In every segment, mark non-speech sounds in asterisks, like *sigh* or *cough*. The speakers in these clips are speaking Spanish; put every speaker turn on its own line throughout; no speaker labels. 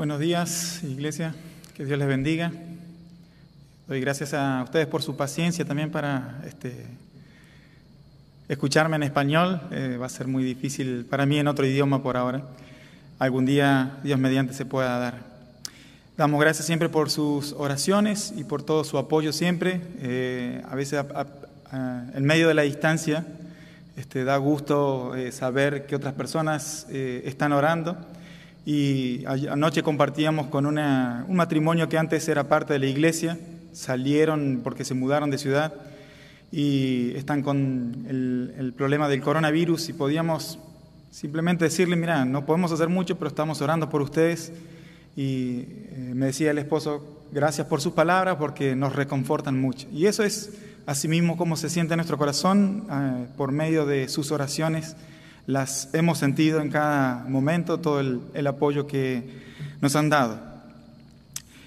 Buenos días, iglesia. Que Dios les bendiga. Doy gracias a ustedes por su paciencia también para este, escucharme en español. Eh, va a ser muy difícil para mí en otro idioma por ahora. Algún día, Dios mediante, se pueda dar. Damos gracias siempre por sus oraciones y por todo su apoyo siempre. Eh, a veces, en medio de la distancia, este, da gusto eh, saber que otras personas están orando. Y anoche compartíamos con un matrimonio que antes era parte de la iglesia, salieron porque se mudaron de ciudad y están con el, problema del coronavirus y podíamos simplemente decirle, mira, no podemos hacer mucho, pero estamos orando por ustedes. Y eh, me decía el esposo, gracias por sus palabras porque nos reconfortan mucho. Y eso es asimismo como se siente en nuestro corazón eh, por medio de sus oraciones las hemos sentido en cada momento, todo el, apoyo que nos han dado.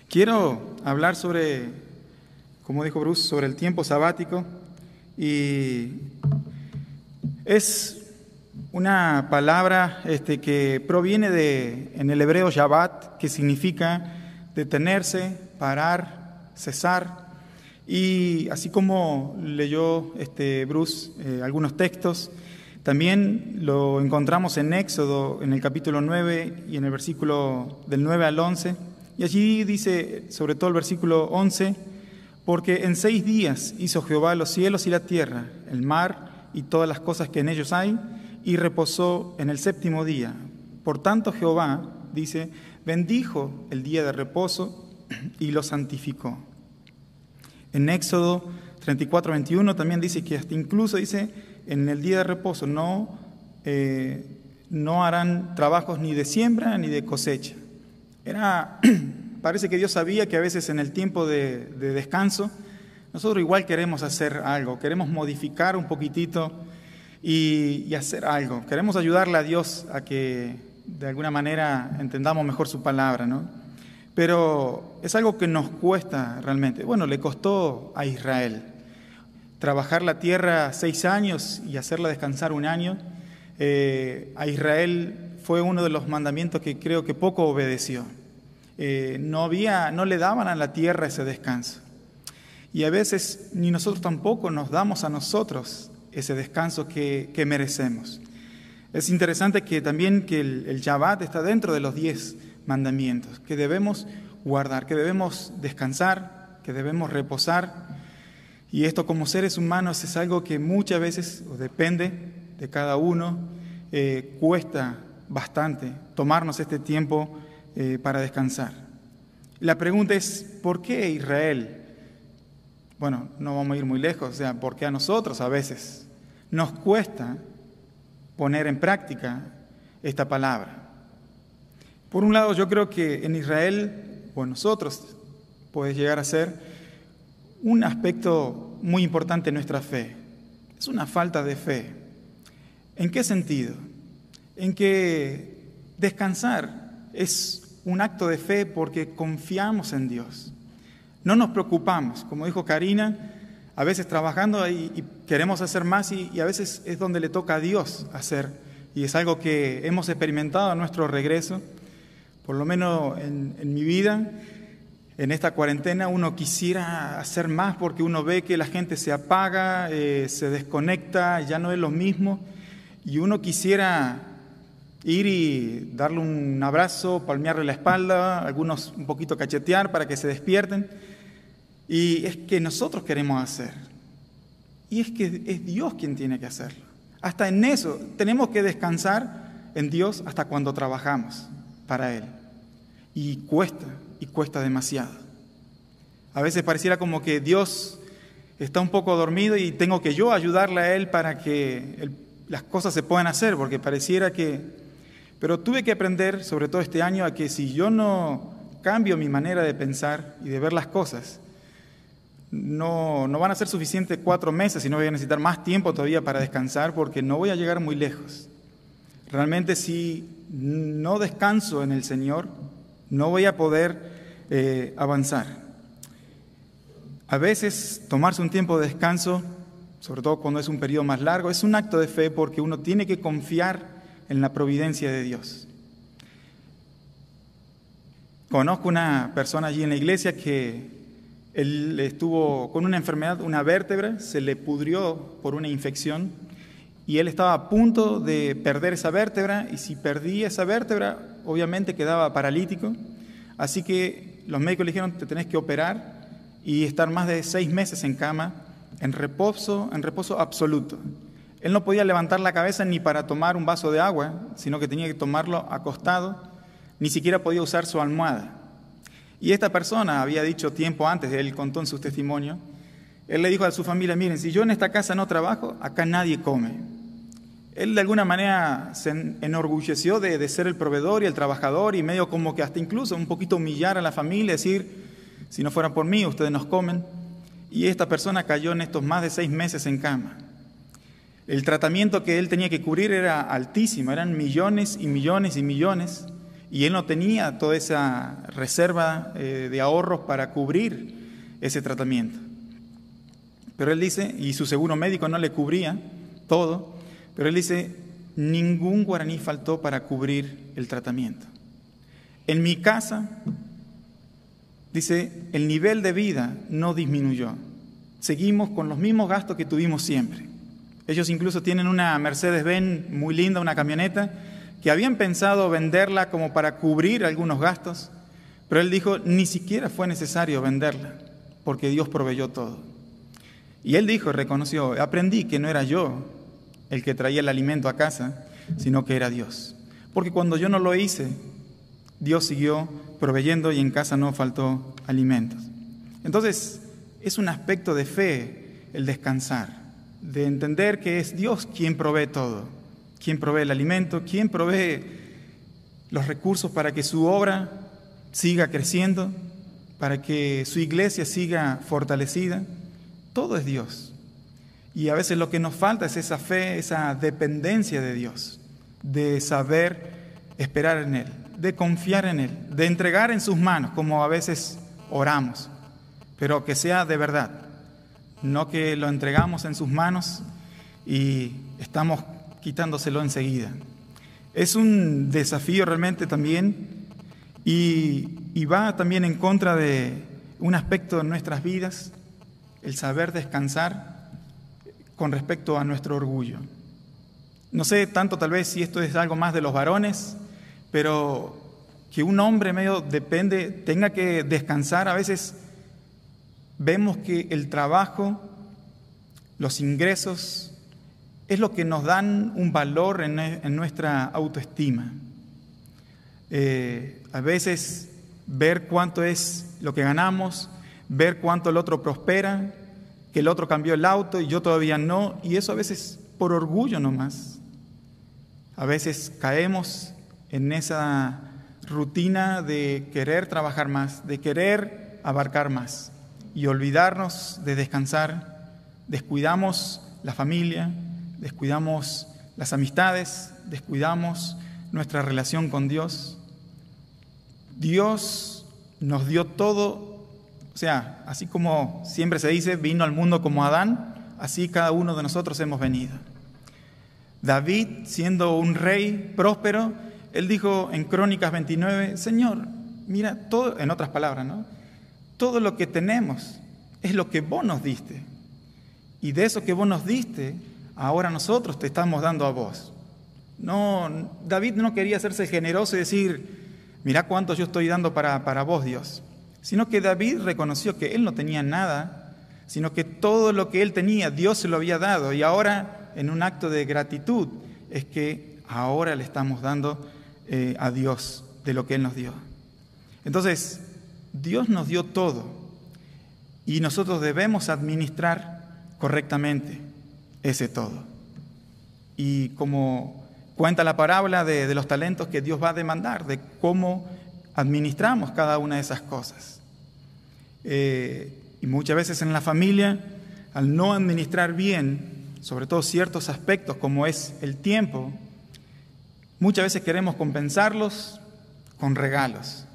Quiero hablar sobre, como dijo Bruce, sobre el tiempo sabático y es una palabra este, que proviene de, en el hebreo Shabbat, que significa detenerse, parar, cesar. Y así como leyó este, Bruce eh, algunos textos, también lo encontramos en Éxodo, en el capítulo 9 y en el versículo del 9 al 11. Y allí dice, sobre todo el versículo 11, porque en seis días hizo Jehová los cielos y la tierra, el mar y todas las cosas que en ellos hay, y reposó en el séptimo día. Por tanto Jehová, dice, bendijo el día de reposo y lo santificó. En Éxodo 34, 21 también dice que hasta incluso dice, en el día de reposo no, eh, no harán trabajos ni de siembra ni de cosecha. Era, *clears throat* parece que Dios sabía que a veces en el tiempo de, descanso nosotros igual queremos hacer algo, queremos modificar un poquitito y, y, hacer algo. Queremos ayudarle a Dios a que de alguna manera entendamos mejor su palabra, ¿no? Pero es algo que nos cuesta realmente. Bueno, le costó a Israel trabajar la tierra seis años y hacerla descansar un año, eh, a Israel fue uno de los mandamientos que creo que poco obedeció. Eh, no, había, no le daban a la tierra ese descanso. Y a veces ni nosotros tampoco nos damos a nosotros ese descanso que, merecemos. Es interesante que también que el, el Shabbat está dentro de los diez mandamientos, que debemos guardar, que debemos descansar, que debemos reposar y esto como seres humanos es algo que muchas veces, depende de cada uno, eh, cuesta bastante tomarnos este tiempo eh, para descansar. La pregunta es, ¿por qué Israel? Bueno, no vamos a ir muy lejos, o sea, ¿por qué a nosotros a veces nos cuesta poner en práctica esta palabra? Por un lado, yo creo que en Israel, o nosotros, puede llegar a ser un aspecto muy importante en nuestra fe. Es una falta de fe. ¿En qué sentido? En que descansar es un acto de fe porque confiamos en Dios. No nos preocupamos, como dijo Karina, a veces trabajando y, queremos hacer más y, a veces es donde le toca a Dios hacer. Y es algo que hemos experimentado en nuestro regreso, por lo menos en, en mi vida en esta cuarentena uno quisiera hacer más porque uno ve que la gente se apaga, eh, se desconecta, ya no es lo mismo, y uno quisiera ir y darle un abrazo, palmearle la espalda, algunos un poquito cachetear para que se despierten, y es que nosotros queremos hacer, y es que es Dios quien tiene que hacerlo. Hasta en eso tenemos que descansar en Dios hasta cuando trabajamos para Él, y cuesta y cuesta demasiado. A veces pareciera como que Dios está un poco dormido y tengo que yo ayudarle a Él para que las cosas se puedan hacer, porque pareciera que... Pero tuve que aprender, sobre todo este año, a que si yo no cambio mi manera de pensar y de ver las cosas, no, no van a ser suficientes cuatro meses, sino voy a necesitar más tiempo todavía para descansar, porque no voy a llegar muy lejos. Realmente si no descanso en el Señor, no voy a poder eh, avanzar. A veces tomarse un tiempo de descanso, sobre todo cuando es un periodo más largo, es un acto de fe porque uno tiene que confiar en la providencia de Dios. conozco una persona allí en la iglesia que él estuvo con una enfermedad, una vértebra, se le pudrió por una infección y él estaba a punto de perder esa vértebra y si perdía esa vértebra, obviamente quedaba paralítico. Así que los médicos le dijeron, te tenés que operar y estar más de seis meses en cama, en reposo, en reposo absoluto. Él no podía levantar la cabeza ni para tomar un vaso de agua, sino que tenía que tomarlo acostado, ni siquiera podía usar su almohada. Y esta persona había dicho tiempo antes, él contó en su testimonio, él le dijo a su familia, miren, si yo en esta casa no trabajo, acá nadie come. Él de alguna manera se enorgulleció de, ser el proveedor y el trabajador y medio como que hasta incluso un poquito humillar a la familia, decir, si no fuera por mí, ustedes nos comen. Y esta persona cayó en estos más de seis meses en cama. El tratamiento que él tenía que cubrir era altísimo, eran millones y millones y millones y él no tenía toda esa reserva eh, de ahorros para cubrir ese tratamiento. Pero él dice, y su seguro médico no le cubría todo, pero él dice, ningún guaraní faltó para cubrir el tratamiento. En mi casa, dice, el nivel de vida no disminuyó. Seguimos con los mismos gastos que tuvimos siempre. Ellos incluso tienen una Mercedes-Benz muy linda, una camioneta, que habían pensado venderla como para cubrir algunos gastos, pero él dijo, ni siquiera fue necesario venderla, porque Dios proveyó todo. Y él dijo, reconoció, aprendí que no era yo el que traía el alimento a casa, sino que era Dios. Porque cuando yo no lo hice, Dios siguió proveyendo y en casa no faltó alimentos. Entonces, es un aspecto de fe el descansar, de entender que es Dios quien provee todo quién provee el alimento, quién provee los recursos para que su obra siga creciendo, para que su iglesia siga fortalecida. Todo es Dios. Y a veces lo que nos falta es esa fe, esa dependencia de Dios, de saber esperar en Él, de confiar en Él, de entregar en sus manos, como a veces oramos, pero que sea de verdad, no que lo entregamos en sus manos y estamos quitándoselo enseguida. Es un desafío realmente también y, y va también en contra de un aspecto de nuestras vidas, el saber descansar con respecto a nuestro orgullo. No sé tanto tal vez si esto es algo más de los varones, pero que un hombre medio depende, tenga que descansar, a veces vemos que el trabajo, los ingresos, es lo que nos dan un valor en, nuestra autoestima. Eh, a veces ver cuánto es lo que ganamos, ver cuánto el otro prospera, que el otro cambió el auto y yo todavía no, y eso a veces por orgullo nomás. A veces caemos en esa rutina de querer trabajar más, de querer abarcar más y olvidarnos de descansar, descuidamos la familia, descuidamos las amistades, descuidamos nuestra relación con Dios. Dios nos dio todo, o sea, así como siempre se dice, vino al mundo como Adán, así cada uno de nosotros hemos venido. David, siendo un rey próspero, él dijo en Crónicas 29, Señor, mira, todo, en otras palabras, ¿no? Todo lo que tenemos es lo que vos nos diste. Y de eso que vos nos diste, ahora nosotros te estamos dando a vos. No, David no quería hacerse generoso y decir, mira cuánto yo estoy dando para, para vos, Dios, sino que David reconoció que él no tenía nada, sino que todo lo que él tenía, Dios se lo había dado, y ahora, en un acto de gratitud, es que ahora le estamos dando eh, a Dios de lo que Él nos dio. Entonces, Dios nos dio todo y nosotros debemos administrar correctamente ese todo. Y como cuenta la parábola de, los talentos que Dios va a demandar, de cómo administramos cada una de esas cosas. Eh, y muchas veces en la familia, al no administrar bien, sobre todo ciertos aspectos como es el tiempo, muchas veces queremos compensarlos con regalos.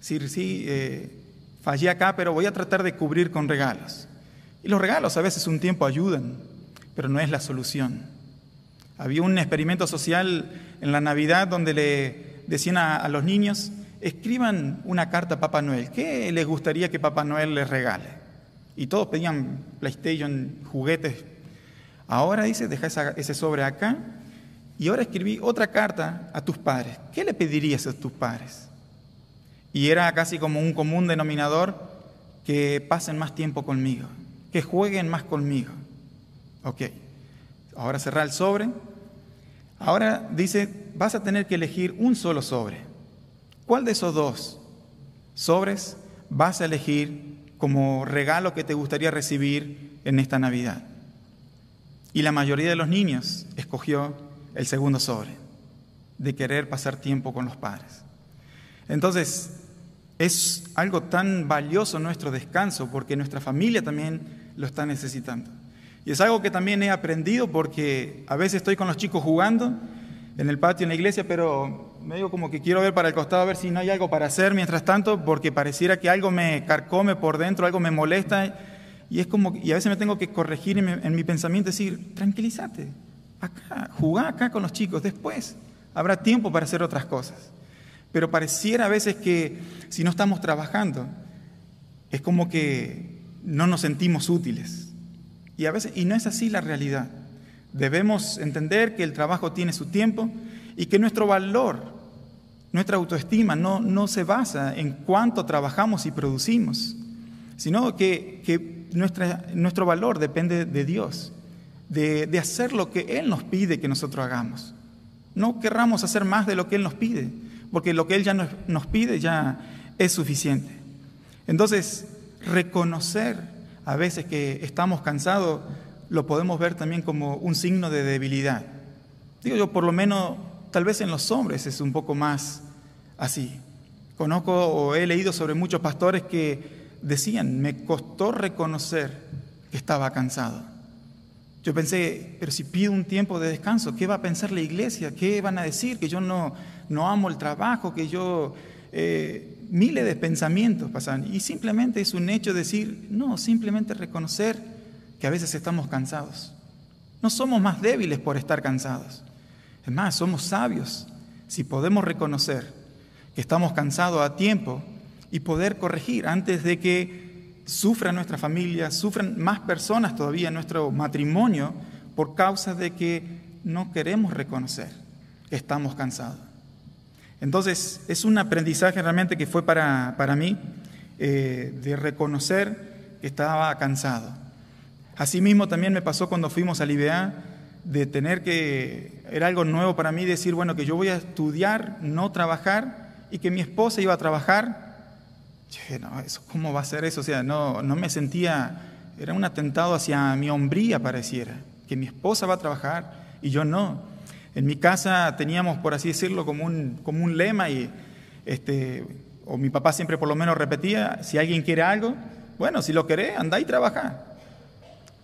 Es decir, sí, eh, fallé acá, pero voy a tratar de cubrir con regalos. Y los regalos a veces un tiempo ayudan, pero no es la solución. Había un experimento social en la Navidad donde le decían a, los niños, escriban una carta a Papá Noel. ¿Qué les gustaría que Papá Noel les regale? Y todos pedían PlayStation, juguetes. Ahora dice, deja ese sobre acá. Y ahora escribí otra carta a tus padres. ¿Qué le pedirías a tus padres? Y era casi como un común denominador que pasen más tiempo conmigo, que jueguen más conmigo. Ok, ahora cerrar el sobre. Ahora dice, vas a tener que elegir un solo sobre. ¿Cuál de esos dos sobres vas a elegir como regalo que te gustaría recibir en esta Navidad? Y la mayoría de los niños escogió el segundo sobre, de querer pasar tiempo con los padres. Entonces, es algo tan valioso nuestro descanso porque nuestra familia también lo está necesitando. Y es algo que también he aprendido porque a veces estoy con los chicos jugando en el patio, en la iglesia, pero me digo como que quiero ver para el costado a ver si no hay algo para hacer mientras tanto, porque pareciera que algo me carcome por dentro, algo me molesta, y es como, y a veces me tengo que corregir en mi, en mi pensamiento, decir, tranquilízate, acá, jugá acá con los chicos, después habrá tiempo para hacer otras cosas. Pero pareciera a veces que si no estamos trabajando, es como que no nos sentimos útiles. Y a veces, y no es así la realidad. Debemos entender que el trabajo tiene su tiempo y que nuestro valor, nuestra autoestima no, no se basa en cuánto trabajamos y producimos, sino que, que nuestro valor depende de Dios, de, de hacer lo que Él nos pide que nosotros hagamos. No querramos hacer más de lo que Él nos pide, porque lo que Él ya nos, pide ya es suficiente. Entonces, reconocer a veces que estamos cansados lo podemos ver también como un signo de debilidad. Digo yo, por lo menos, tal vez en los hombres es un poco más así. Conozco o he leído sobre muchos pastores que decían, me costó reconocer que estaba cansado. Yo pensé, pero si pido un tiempo de descanso, ¿qué va a pensar la iglesia? ¿Qué van a decir? Que yo no, no amo el trabajo, que yo... Eh, miles de pensamientos pasan. Y simplemente es un hecho decir, no, simplemente reconocer que a veces estamos cansados. No somos más débiles por estar cansados. Es más, somos sabios si podemos reconocer que estamos cansados a tiempo y poder corregir antes de que sufra nuestra familia, sufran más personas todavía en nuestro matrimonio por causa de que no queremos reconocer que estamos cansados. Entonces, es un aprendizaje realmente que fue para, para mí eh, de reconocer que estaba cansado. Asimismo, también me pasó cuando fuimos a IBA de tener que, era algo nuevo para mí, decir, bueno, que yo voy a estudiar, no trabajar, y que mi esposa iba a trabajar no, eso, ¿cómo va a ser eso? O sea, no, no me sentía, era un atentado hacia mi hombría pareciera, que mi esposa va a trabajar y yo no. En mi casa teníamos, por así decirlo, como un, como un lema y, este, o mi papá siempre por lo menos repetía, si alguien quiere algo, bueno, si lo querés, anda y trabaja.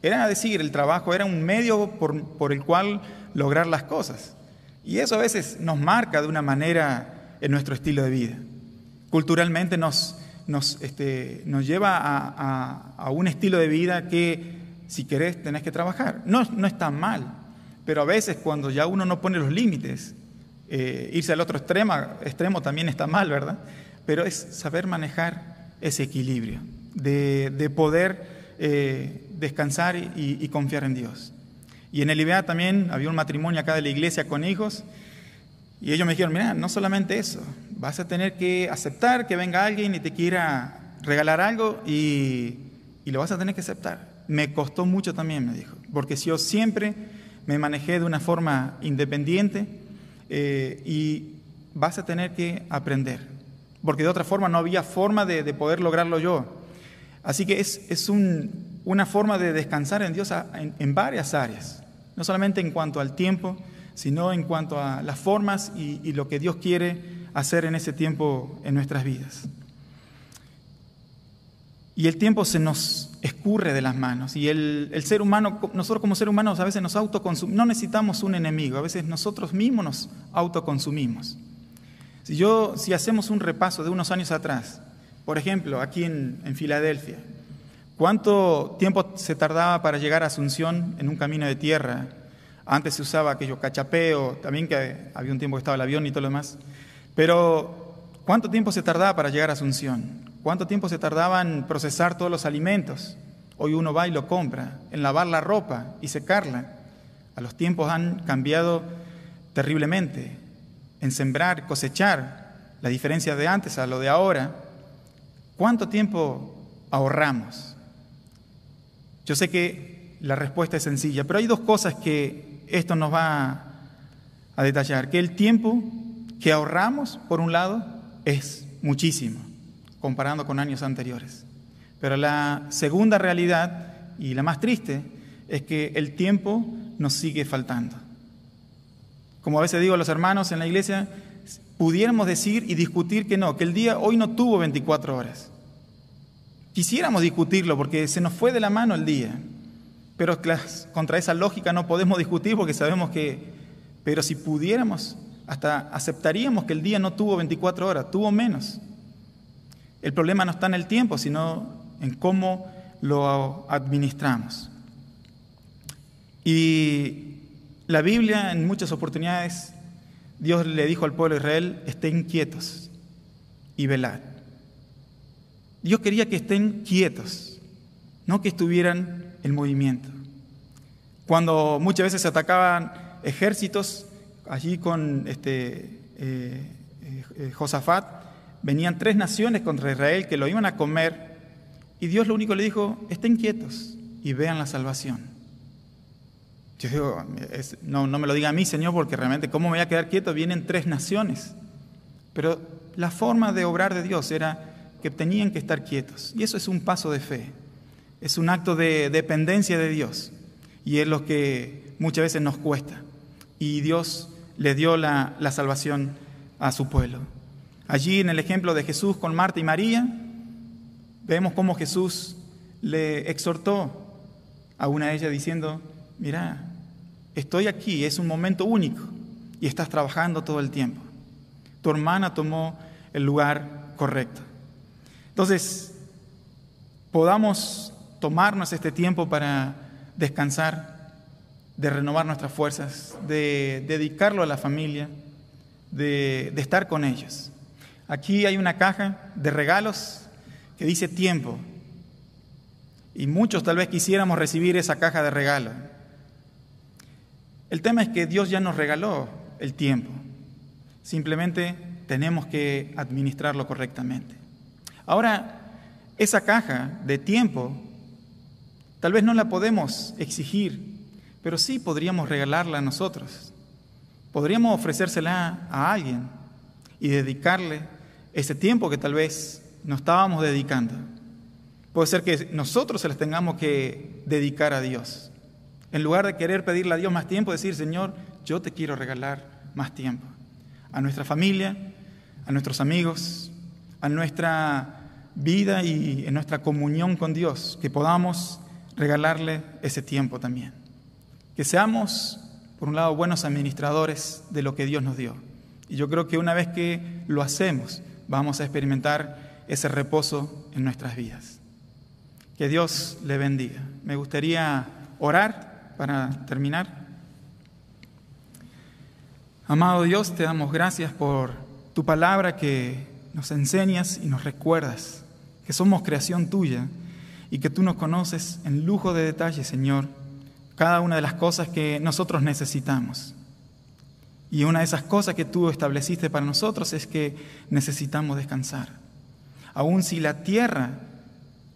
Era decir, el trabajo era un medio por, por el cual lograr las cosas. Y eso a veces nos marca de una manera en nuestro estilo de vida. Culturalmente nos, nos, este, nos lleva a, un estilo de vida que si querés tenés que trabajar. No, no está mal, pero a veces cuando ya uno no pone los límites, eh, irse al otro extremo, extremo también está mal, ¿verdad? Pero es saber manejar ese equilibrio, de, poder eh, descansar y, confiar en Dios. Y en el IBEA también había un matrimonio acá de la iglesia con hijos, y ellos me dijeron, mira, no solamente eso, vas a tener que aceptar que venga alguien y te quiera regalar algo y, lo vas a tener que aceptar. Me costó mucho también, me dijo, porque yo siempre me manejé de una forma independiente eh, y vas a tener que aprender, porque de otra forma no había forma de, poder lograrlo yo. Así que es, es una forma de descansar en Dios en varias áreas, no solamente en cuanto al tiempo, sino en cuanto a las formas y, lo que Dios quiere hacer en ese tiempo en nuestras vidas. Y el tiempo se nos escurre de las manos. Y el, ser humano, nosotros como seres humanos a veces nos autoconsumimos, no necesitamos un enemigo, a veces nosotros mismos nos autoconsumimos. Si, yo, si hacemos un repaso de unos años atrás, por ejemplo, aquí en, en Filadelfia, ¿cuánto tiempo se tardaba para llegar a Asunción en un camino de tierra? Antes se usaba aquello cachapeo, también que había un tiempo que estaba el avión y todo lo demás. Pero ¿Cuánto tiempo se tardaba para llegar a Asunción? ¿Cuánto tiempo se tardaba en procesar todos los alimentos? Hoy uno va y lo compra, en lavar la ropa y secarla. A los tiempos han cambiado terriblemente, en sembrar, cosechar, la diferencia de antes a lo de ahora. ¿Cuánto tiempo ahorramos? Yo sé que la respuesta es sencilla, pero hay dos cosas que esto nos va a detallar. Que el tiempo que ahorramos, por un lado, es muchísimo, comparando con años anteriores. Pero la segunda realidad, y la más triste, es que el tiempo nos sigue faltando. Como a veces digo a los hermanos en la iglesia, pudiéramos decir y discutir que no, que el día hoy no tuvo 24 horas. Quisiéramos discutirlo porque se nos fue de la mano el día, pero contra esa lógica no podemos discutir porque sabemos que, pero si pudiéramos, hasta aceptaríamos que el día no tuvo 24 horas, tuvo menos. El problema no está en el tiempo, sino en cómo lo administramos. Y la Biblia en muchas oportunidades, Dios le dijo al pueblo de Israel, estén quietos y velad. Dios quería que estén quietos, no que estuvieran en movimiento. Cuando muchas veces se atacaban ejércitos, allí con este, eh, eh, Josafat, venían tres naciones contra Israel que lo iban a comer, y Dios lo único le dijo, estén quietos y vean la salvación. Yo digo, no, no me lo diga a mí, Señor, porque realmente, ¿cómo me voy a quedar quieto? Vienen tres naciones. Pero la forma de obrar de Dios era que tenían que estar quietos. Y eso es un paso de fe. Es un acto de dependencia de Dios. Y es lo que muchas veces nos cuesta. Y Dios le dio la, la salvación a su pueblo. Allí en el ejemplo de Jesús con Marta y María, vemos cómo Jesús le exhortó a una de ellas diciendo, mira, estoy aquí, es un momento único y estás trabajando todo el tiempo. Tu hermana tomó el lugar correcto. Entonces, podamos tomarnos este tiempo para descansar, de renovar nuestras fuerzas, de dedicarlo a la familia, de, estar con ellos. Aquí hay una caja de regalos que dice tiempo. Y muchos tal vez quisiéramos recibir esa caja de regalo. El tema es que Dios ya nos regaló el tiempo. Simplemente tenemos que administrarlo correctamente. Ahora, esa caja de tiempo, tal vez no la podemos exigir, pero sí podríamos regalarla a nosotros. Podríamos ofrecérsela a alguien y dedicarle ese tiempo que tal vez no estábamos dedicando. Puede ser que nosotros se las tengamos que dedicar a Dios. En lugar de querer pedirle a Dios más tiempo, decir, Señor, yo te quiero regalar más tiempo. A nuestra familia, a nuestros amigos, a nuestra vida y en nuestra comunión con Dios, que podamos regalarle ese tiempo también. Que seamos, por un lado, buenos administradores de lo que Dios nos dio. Y yo creo que una vez que lo hacemos, vamos a experimentar ese reposo en nuestras vidas. Que Dios le bendiga. Me gustaría orar para terminar. Amado Dios, te damos gracias por tu palabra que nos enseñas y nos recuerdas que somos creación tuya y que tú nos conoces en lujo de detalle, Señor, cada una de las cosas que nosotros necesitamos. Y una de esas cosas que tú estableciste para nosotros es que necesitamos descansar. Aun si la tierra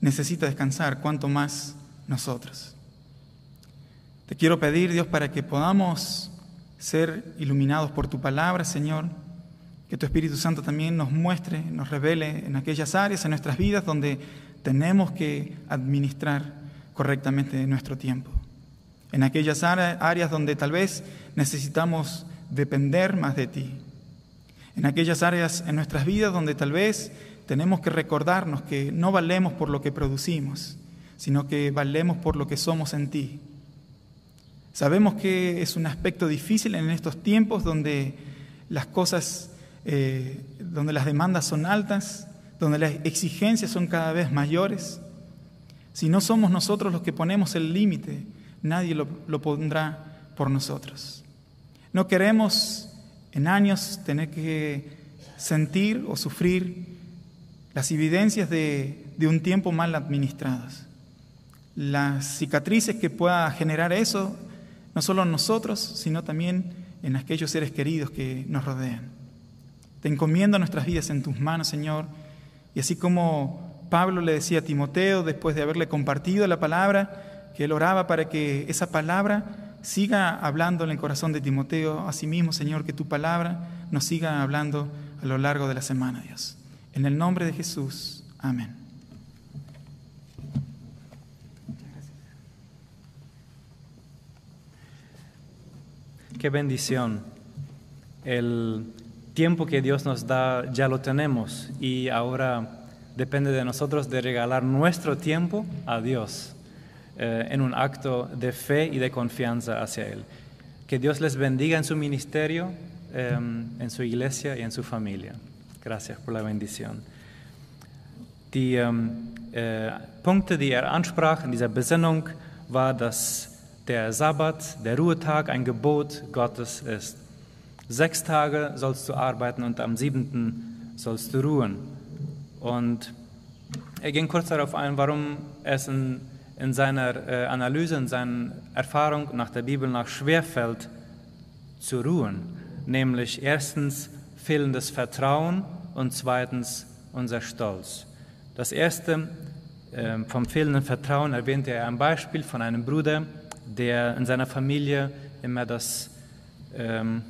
necesita descansar, cuanto más nosotros. Te quiero pedir, Dios, para que podamos ser iluminados por tu palabra, Señor que tu Espíritu Santo también nos muestre, nos revele en aquellas áreas en nuestras vidas donde tenemos que administrar correctamente nuestro tiempo. En aquellas áreas donde tal vez necesitamos depender más de ti. En aquellas áreas en nuestras vidas donde tal vez tenemos que recordarnos que no valemos por lo que producimos, sino que valemos por lo que somos en ti. Sabemos que es un aspecto difícil en estos tiempos donde las cosas eh, donde las demandas son altas, donde las exigencias son cada vez mayores. Si no somos nosotros los que ponemos el límite, nadie lo, pondrá por nosotros. No queremos en años tener que sentir o sufrir las evidencias de, de un tiempo mal administradas. Las cicatrices que pueda generar eso, no solo en nosotros, sino también en aquellos seres queridos que nos rodean. Te encomiendo nuestras vidas en tus manos, Señor, y así como Pablo le decía a Timoteo, después de haberle compartido la palabra, que él oraba para que esa palabra siga hablando en el corazón de Timoteo, asimismo, Señor, que tu palabra nos siga hablando a lo largo de la semana, Dios. En el nombre de Jesús, amén.
Qué bendición. El tiempo que Dios nos da ya lo tenemos y ahora depende de nosotros de regalar nuestro tiempo a Dios eh, en un acto de fe y de confianza hacia Él. Que Dios les bendiga en su ministerio, eh, en su iglesia y en su familia. Gracias por la bendición. Die äh, Punkte, die er ansprach in dieser Besinnung, war, dass der Sabbat, der Ruhetag, ein Gebot Gottes ist. Sechs Tage sollst du arbeiten und am siebenten sollst du ruhen. Und er ging kurz darauf ein, warum es in, in seiner äh, Analyse, in seiner Erfahrung nach der Bibel nach schwerfällt, zu ruhen. Nämlich erstens fehlendes Vertrauen und zweitens unser Stolz. Das erste, äh, vom fehlenden Vertrauen, erwähnte er ein Beispiel von einem Bruder, der in seiner Familie immer das ähm,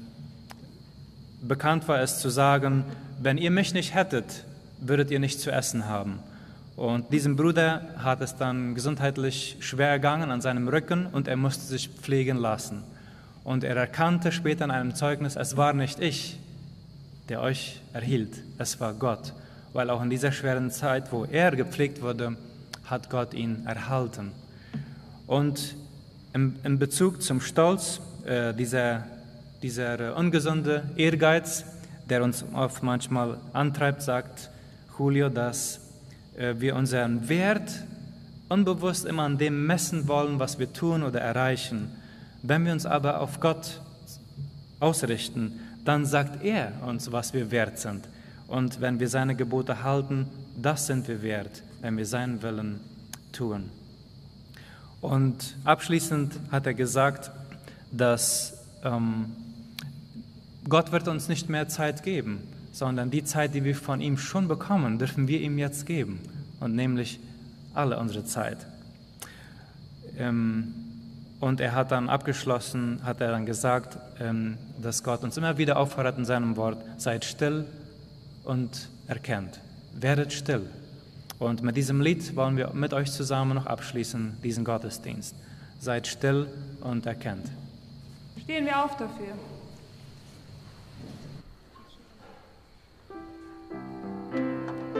bekannt war, es zu sagen, wenn ihr mich nicht hättet, würdet ihr nicht zu essen haben. Und diesem Bruder hat es dann gesundheitlich schwer ergangen an seinem Rücken und er musste sich pflegen lassen. Und er erkannte später in einem Zeugnis, es war nicht ich, der euch erhielt, es war Gott. Weil auch in dieser schweren Zeit, wo er gepflegt wurde, hat Gott ihn erhalten. Und in, in Bezug zum Stolz, äh, dieser, dieser ungesunde Ehrgeiz, der uns oft manchmal antreibt, sagt Julio, dass äh, wir unseren Wert unbewusst immer an dem messen wollen, was wir tun oder erreichen. Wenn wir uns aber auf Gott ausrichten, dann sagt er uns, was wir wert sind. Und wenn wir seine Gebote halten, das sind wir wert, wenn wir seinen Willen tun. Und abschließend hat er gesagt, dass ähm, Gott wird uns nicht mehr Zeit geben, sondern die Zeit, die wir von ihm schon bekommen, dürfen wir ihm jetzt geben. Und nämlich alle unsere Zeit. Ähm, und er hat dann abgeschlossen, hat er dann gesagt, ähm, dass Gott uns immer wieder auffordert in seinem Wort, seid still und erkennt. Werdet still und mit diesem Lied wollen wir mit euch zusammen noch abschließen, diesen Gottesdienst. Seid still und erkennt.
Stehen wir auf dafür.